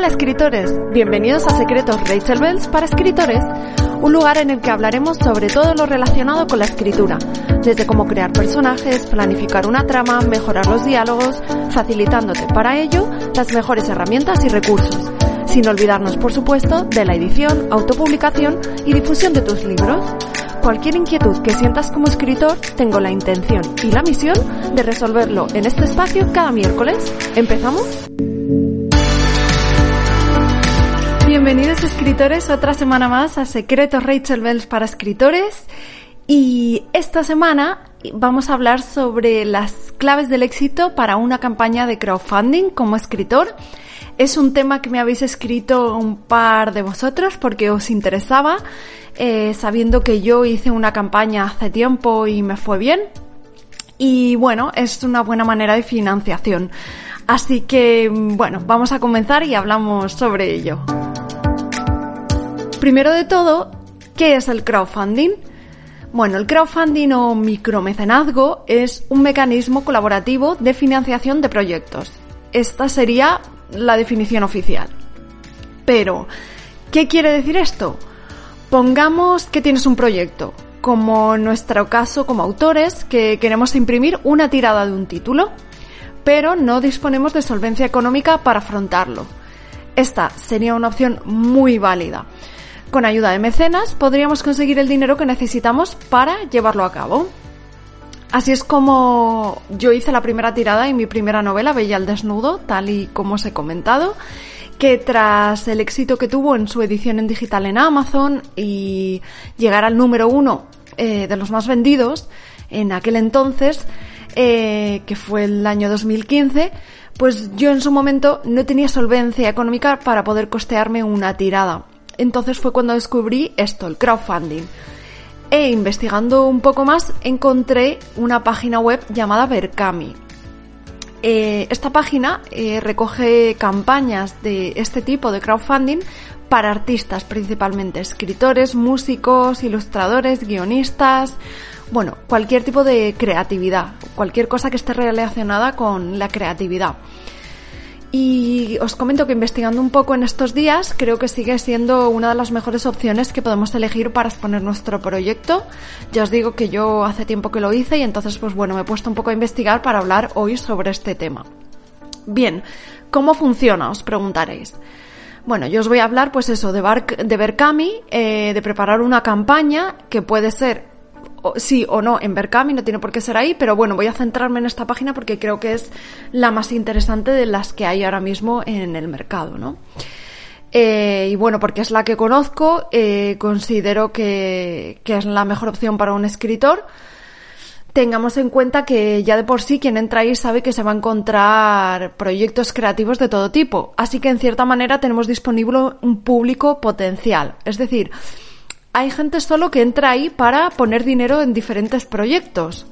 Hola escritores, bienvenidos a Secretos Rachel Bells para escritores, un lugar en el que hablaremos sobre todo lo relacionado con la escritura, desde cómo crear personajes, planificar una trama, mejorar los diálogos, facilitándote para ello las mejores herramientas y recursos, sin olvidarnos por supuesto de la edición, autopublicación y difusión de tus libros. Cualquier inquietud que sientas como escritor, tengo la intención y la misión de resolverlo en este espacio cada miércoles. ¿Empezamos? Bienvenidos escritores otra semana más a Secretos Rachel Bells para escritores y esta semana vamos a hablar sobre las claves del éxito para una campaña de crowdfunding como escritor. Es un tema que me habéis escrito un par de vosotros porque os interesaba, eh, sabiendo que yo hice una campaña hace tiempo y me fue bien. Y bueno, es una buena manera de financiación. Así que, bueno, vamos a comenzar y hablamos sobre ello. Primero de todo, ¿qué es el crowdfunding? Bueno, el crowdfunding o micromecenazgo es un mecanismo colaborativo de financiación de proyectos. Esta sería la definición oficial. Pero, ¿qué quiere decir esto? Pongamos que tienes un proyecto, como en nuestro caso como autores, que queremos imprimir una tirada de un título, pero no disponemos de solvencia económica para afrontarlo. Esta sería una opción muy válida. Con ayuda de mecenas podríamos conseguir el dinero que necesitamos para llevarlo a cabo. Así es como yo hice la primera tirada en mi primera novela, Bella al Desnudo, tal y como os he comentado, que tras el éxito que tuvo en su edición en digital en Amazon y llegar al número uno eh, de los más vendidos en aquel entonces, eh, que fue el año 2015, pues yo en su momento no tenía solvencia económica para poder costearme una tirada entonces fue cuando descubrí esto, el crowdfunding. E investigando un poco más encontré una página web llamada Berkami. Eh, esta página eh, recoge campañas de este tipo de crowdfunding para artistas principalmente, escritores, músicos, ilustradores, guionistas, bueno, cualquier tipo de creatividad, cualquier cosa que esté relacionada con la creatividad. Y os comento que investigando un poco en estos días, creo que sigue siendo una de las mejores opciones que podemos elegir para exponer nuestro proyecto. Ya os digo que yo hace tiempo que lo hice y entonces pues bueno, me he puesto un poco a investigar para hablar hoy sobre este tema. Bien, ¿cómo funciona? Os preguntaréis. Bueno, yo os voy a hablar pues eso, de, Bar de eh, de preparar una campaña que puede ser sí o no en Berkami, no tiene por qué ser ahí, pero bueno, voy a centrarme en esta página porque creo que es la más interesante de las que hay ahora mismo en el mercado, ¿no? Eh, y bueno, porque es la que conozco, eh, considero que, que es la mejor opción para un escritor. Tengamos en cuenta que ya de por sí quien entra ahí sabe que se va a encontrar proyectos creativos de todo tipo. Así que en cierta manera tenemos disponible un público potencial. Es decir, hay gente solo que entra ahí para poner dinero en diferentes proyectos.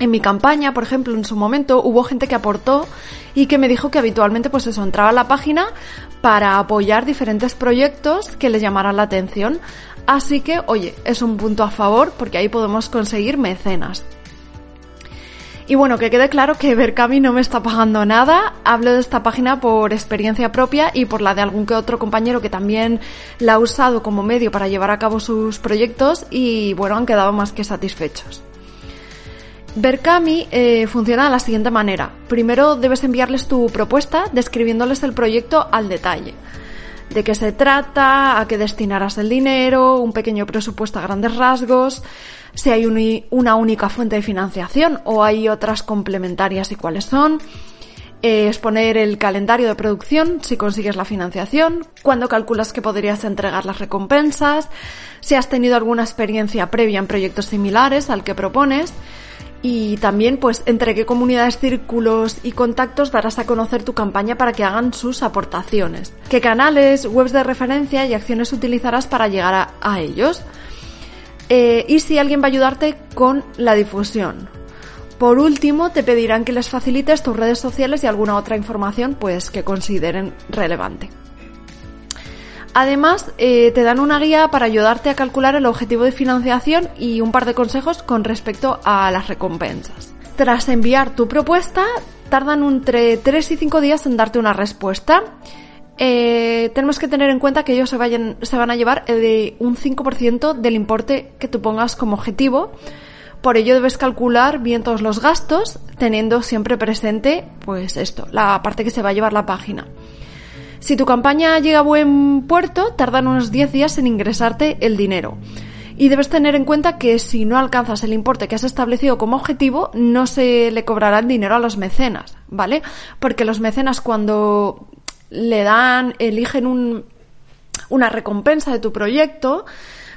En mi campaña, por ejemplo, en su momento hubo gente que aportó y que me dijo que habitualmente pues eso, entraba a la página para apoyar diferentes proyectos que les llamaran la atención. Así que, oye, es un punto a favor porque ahí podemos conseguir mecenas. Y bueno, que quede claro que Berkami no me está pagando nada. Hablo de esta página por experiencia propia y por la de algún que otro compañero que también la ha usado como medio para llevar a cabo sus proyectos y bueno, han quedado más que satisfechos. Berkami eh, funciona de la siguiente manera. Primero debes enviarles tu propuesta describiéndoles el proyecto al detalle. De qué se trata, a qué destinarás el dinero, un pequeño presupuesto a grandes rasgos, si hay una única fuente de financiación o hay otras complementarias y cuáles son. Eh, exponer el calendario de producción si consigues la financiación, cuándo calculas que podrías entregar las recompensas, si has tenido alguna experiencia previa en proyectos similares al que propones y también pues entre qué comunidades, círculos y contactos darás a conocer tu campaña para que hagan sus aportaciones, qué canales, webs de referencia y acciones utilizarás para llegar a ellos. Eh, y si alguien va a ayudarte con la difusión. Por último, te pedirán que les facilites tus redes sociales y alguna otra información pues, que consideren relevante. Además, eh, te dan una guía para ayudarte a calcular el objetivo de financiación y un par de consejos con respecto a las recompensas. Tras enviar tu propuesta, tardan entre 3 y 5 días en darte una respuesta. Eh, tenemos que tener en cuenta que ellos se, van a llevar de un 5% del importe que tú pongas como objetivo. Por ello debes calcular bien todos los gastos, teniendo siempre presente, pues esto, la parte que se va a llevar la página. Si tu campaña llega a buen puerto, tardan unos 10 días en ingresarte el dinero. Y debes tener en cuenta que si no alcanzas el importe que has establecido como objetivo, no se le cobrará el dinero a los mecenas, ¿vale? Porque los mecenas cuando le dan, eligen un, una recompensa de tu proyecto,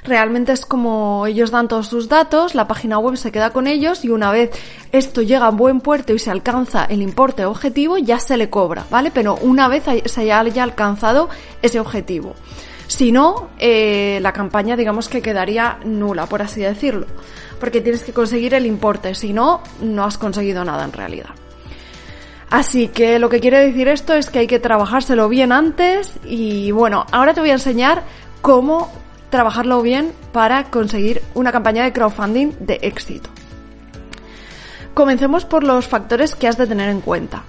realmente es como ellos dan todos sus datos, la página web se queda con ellos y una vez esto llega a buen puerto y se alcanza el importe objetivo, ya se le cobra, ¿vale? Pero una vez se haya alcanzado ese objetivo. Si no, eh, la campaña digamos que quedaría nula, por así decirlo, porque tienes que conseguir el importe, si no, no has conseguido nada en realidad. Así que lo que quiere decir esto es que hay que trabajárselo bien antes y bueno, ahora te voy a enseñar cómo trabajarlo bien para conseguir una campaña de crowdfunding de éxito. Comencemos por los factores que has de tener en cuenta.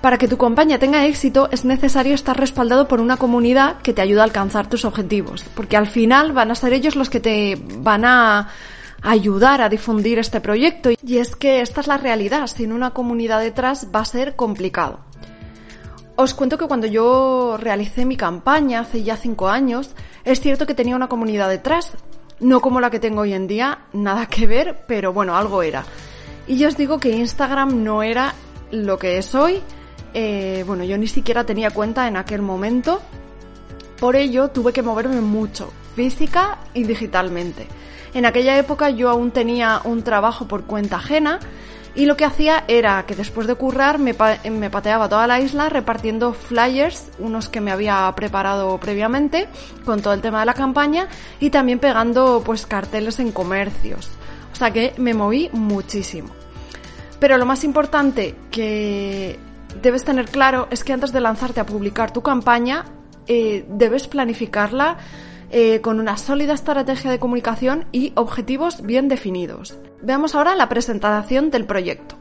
Para que tu campaña tenga éxito es necesario estar respaldado por una comunidad que te ayude a alcanzar tus objetivos, porque al final van a ser ellos los que te van a ayudar a difundir este proyecto. Y es que esta es la realidad, sin una comunidad detrás va a ser complicado. Os cuento que cuando yo realicé mi campaña hace ya cinco años, es cierto que tenía una comunidad detrás, no como la que tengo hoy en día, nada que ver, pero bueno, algo era. Y yo os digo que Instagram no era lo que es hoy, eh, bueno, yo ni siquiera tenía cuenta en aquel momento. Por ello tuve que moverme mucho, física y digitalmente. En aquella época yo aún tenía un trabajo por cuenta ajena y lo que hacía era que después de currar me, pateaba toda la isla repartiendo flyers, unos que me había preparado previamente con todo el tema de la campaña y también pegando pues carteles en comercios. O sea que me moví muchísimo. Pero lo más importante que debes tener claro es que antes de lanzarte a publicar tu campaña, eh, debes planificarla eh, con una sólida estrategia de comunicación y objetivos bien definidos. Veamos ahora la presentación del proyecto.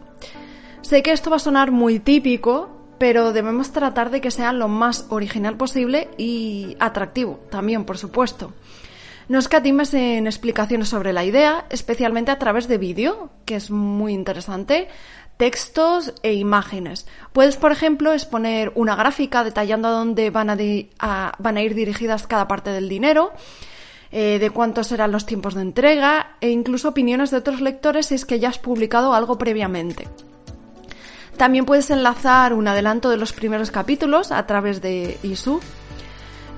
Sé que esto va a sonar muy típico, pero debemos tratar de que sea lo más original posible y atractivo también, por supuesto. No escatimes en explicaciones sobre la idea, especialmente a través de vídeo, que es muy interesante, textos e imágenes. Puedes, por ejemplo, exponer una gráfica detallando a dónde van a, ir dirigidas cada parte del dinero, eh, de cuántos serán los tiempos de entrega e incluso opiniones de otros lectores si es que ya has publicado algo previamente. También puedes enlazar un adelanto de los primeros capítulos a través de ISU.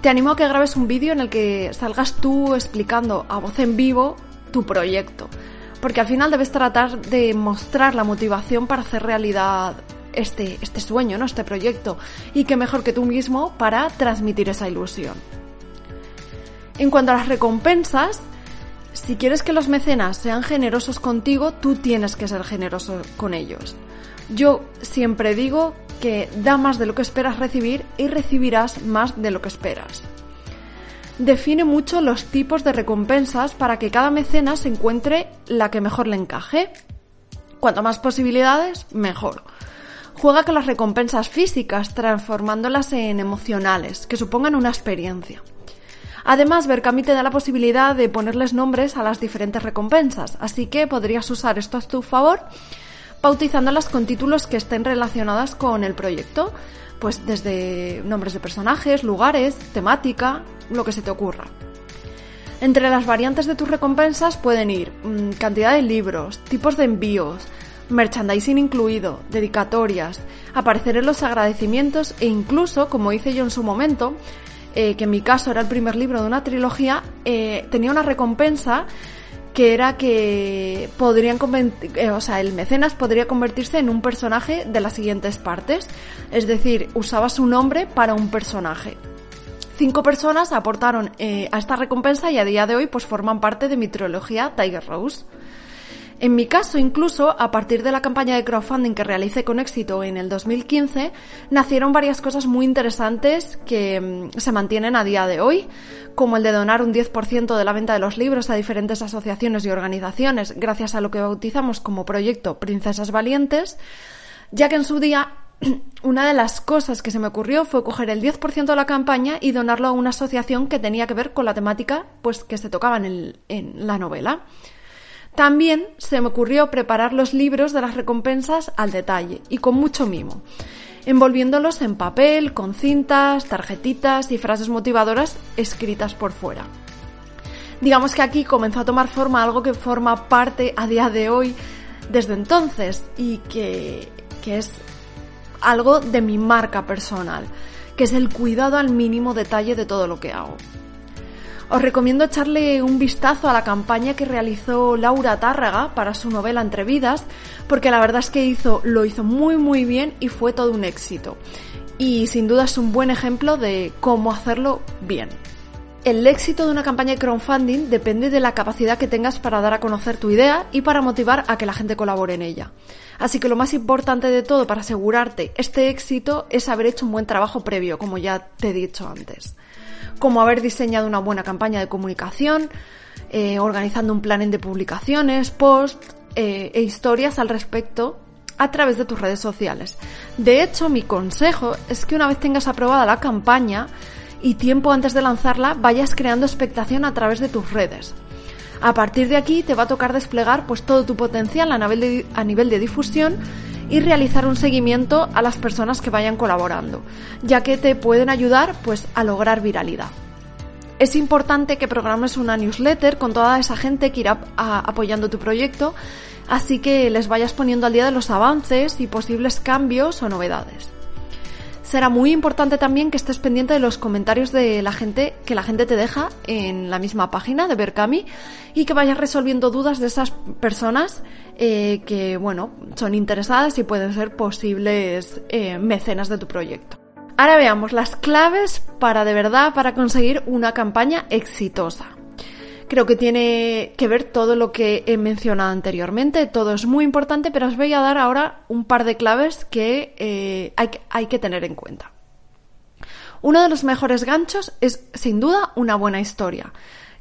Te animo a que grabes un vídeo en el que salgas tú explicando a voz en vivo tu proyecto porque al final debes tratar de mostrar la motivación para hacer realidad este, este sueño, ¿no? este proyecto, y qué mejor que tú mismo para transmitir esa ilusión. En cuanto a las recompensas, si quieres que los mecenas sean generosos contigo, tú tienes que ser generoso con ellos. Yo siempre digo que da más de lo que esperas recibir y recibirás más de lo que esperas define mucho los tipos de recompensas para que cada mecenas encuentre la que mejor le encaje. Cuanto más posibilidades, mejor. Juega con las recompensas físicas, transformándolas en emocionales, que supongan una experiencia. Además, Berkami te da la posibilidad de ponerles nombres a las diferentes recompensas, así que podrías usar esto a tu favor, bautizándolas con títulos que estén relacionadas con el proyecto, pues desde nombres de personajes, lugares, temática, lo que se te ocurra. Entre las variantes de tus recompensas pueden ir mm, cantidad de libros, tipos de envíos, merchandising incluido, dedicatorias, aparecer en los agradecimientos e incluso, como hice yo en su momento, eh, que en mi caso era el primer libro de una trilogía, eh, tenía una recompensa que era que podrían eh, o sea, el mecenas podría convertirse en un personaje de las siguientes partes, es decir, usaba su nombre para un personaje cinco personas aportaron eh, a esta recompensa y a día de hoy pues forman parte de mi trilogía Tiger Rose. En mi caso, incluso, a partir de la campaña de crowdfunding que realicé con éxito en el 2015, nacieron varias cosas muy interesantes que mm, se mantienen a día de hoy, como el de donar un 10% de la venta de los libros a diferentes asociaciones y organizaciones, gracias a lo que bautizamos como proyecto Princesas Valientes, ya que en su día una de las cosas que se me ocurrió fue coger el 10% de la campaña y donarlo a una asociación que tenía que ver con la temática pues, que se tocaba en, en la novela. También se me ocurrió preparar los libros de las recompensas al detalle y con mucho mimo, envolviéndolos en papel, con cintas, tarjetitas y frases motivadoras escritas por fuera. Digamos que aquí comenzó a tomar forma algo que forma parte a día de hoy desde entonces y que, que es algo de mi marca personal, que es el cuidado al mínimo detalle de todo lo que hago. Os recomiendo echarle un vistazo a la campaña que realizó Laura Tárraga para su novela Entre Vidas, porque la verdad es que hizo, lo hizo muy muy bien y fue todo un éxito. Y sin duda es un buen ejemplo de cómo hacerlo bien. El éxito de una campaña de crowdfunding depende de la capacidad que tengas para dar a conocer tu idea y para motivar a que la gente colabore en ella. Así que lo más importante de todo para asegurarte este éxito es haber hecho un buen trabajo previo, como ya te he dicho antes. Como haber diseñado una buena campaña de comunicación, eh, organizando un plan de publicaciones, posts eh, e historias al respecto a través de tus redes sociales. De hecho, mi consejo es que una vez tengas aprobada la campaña, y tiempo antes de lanzarla vayas creando expectación a través de tus redes. A partir de aquí te va a tocar desplegar pues todo tu potencial a nivel de, a nivel de difusión y realizar un seguimiento a las personas que vayan colaborando, ya que te pueden ayudar pues a lograr viralidad. Es importante que programes una newsletter con toda esa gente que irá apoyando tu proyecto, así que les vayas poniendo al día de los avances y posibles cambios o novedades será muy importante también que estés pendiente de los comentarios de la gente que la gente te deja en la misma página de Berkami y que vayas resolviendo dudas de esas personas eh, que, bueno, son interesadas y pueden ser posibles eh, mecenas de tu proyecto. Ahora veamos las claves para de verdad para conseguir una campaña exitosa. Creo que tiene que ver todo lo que he mencionado anteriormente, todo es muy importante, pero os voy a dar ahora un par de claves que eh, hay, hay que tener en cuenta. Uno de los mejores ganchos es, sin duda, una buena historia,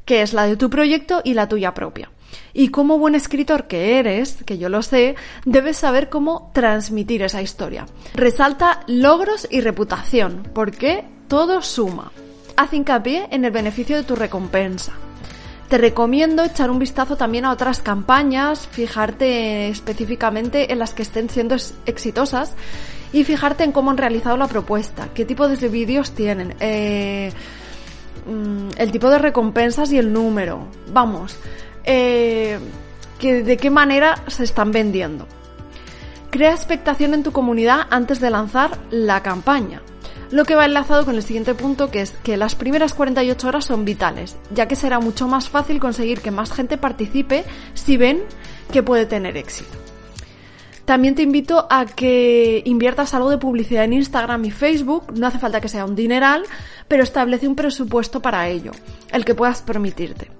que es la de tu proyecto y la tuya propia. Y como buen escritor que eres, que yo lo sé, debes saber cómo transmitir esa historia. Resalta logros y reputación, porque todo suma. Haz hincapié en el beneficio de tu recompensa. Te recomiendo echar un vistazo también a otras campañas, fijarte específicamente en las que estén siendo exitosas y fijarte en cómo han realizado la propuesta, qué tipo de vídeos tienen, eh, mm, el tipo de recompensas y el número. Vamos, eh, de qué manera se están vendiendo. Crea expectación en tu comunidad antes de lanzar la campaña. Lo que va enlazado con el siguiente punto, que es que las primeras 48 horas son vitales, ya que será mucho más fácil conseguir que más gente participe si ven que puede tener éxito. También te invito a que inviertas algo de publicidad en Instagram y Facebook, no hace falta que sea un dineral, pero establece un presupuesto para ello, el que puedas permitirte.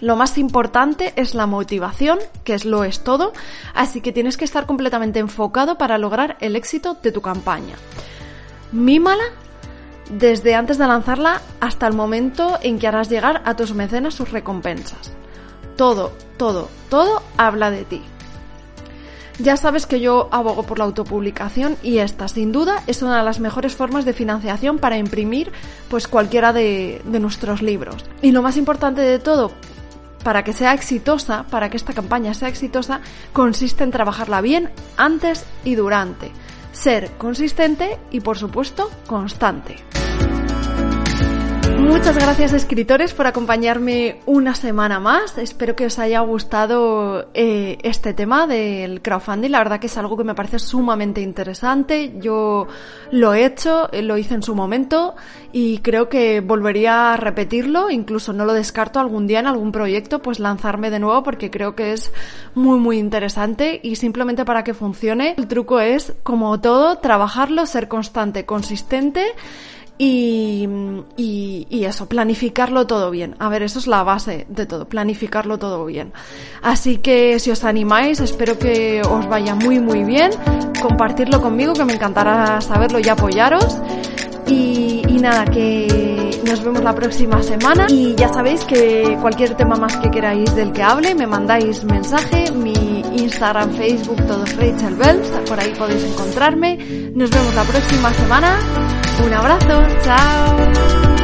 Lo más importante es la motivación, que es lo es todo, así que tienes que estar completamente enfocado para lograr el éxito de tu campaña mímala desde antes de lanzarla hasta el momento en que harás llegar a tus mecenas sus recompensas. Todo, todo, todo habla de ti. Ya sabes que yo abogo por la autopublicación y esta, sin duda, es una de las mejores formas de financiación para imprimir pues cualquiera de, de nuestros libros. Y lo más importante de todo, para que sea exitosa, para que esta campaña sea exitosa, consiste en trabajarla bien antes y durante ser consistente y por supuesto constante. Muchas gracias escritores por acompañarme una semana más. Espero que os haya gustado eh, este tema del crowdfunding. La verdad que es algo que me parece sumamente interesante. Yo lo he hecho, eh, lo hice en su momento y creo que volvería a repetirlo. Incluso no lo descarto algún día en algún proyecto, pues lanzarme de nuevo porque creo que es muy muy interesante y simplemente para que funcione el truco es como todo trabajarlo, ser constante, consistente y, y, eso, planificarlo todo bien. A ver, eso es la base de todo, planificarlo todo bien. Así que si os animáis, espero que os vaya muy muy bien. Compartirlo conmigo, que me encantará saberlo y apoyaros. Y, y nada, que Nos vemos la próxima semana y ya sabéis que cualquier tema más que queráis del que hable, me mandáis mensaje, mi Instagram, Facebook, todos Rachel Bells, por ahí podéis encontrarme. Nos vemos la próxima semana. Un abrazo, chao.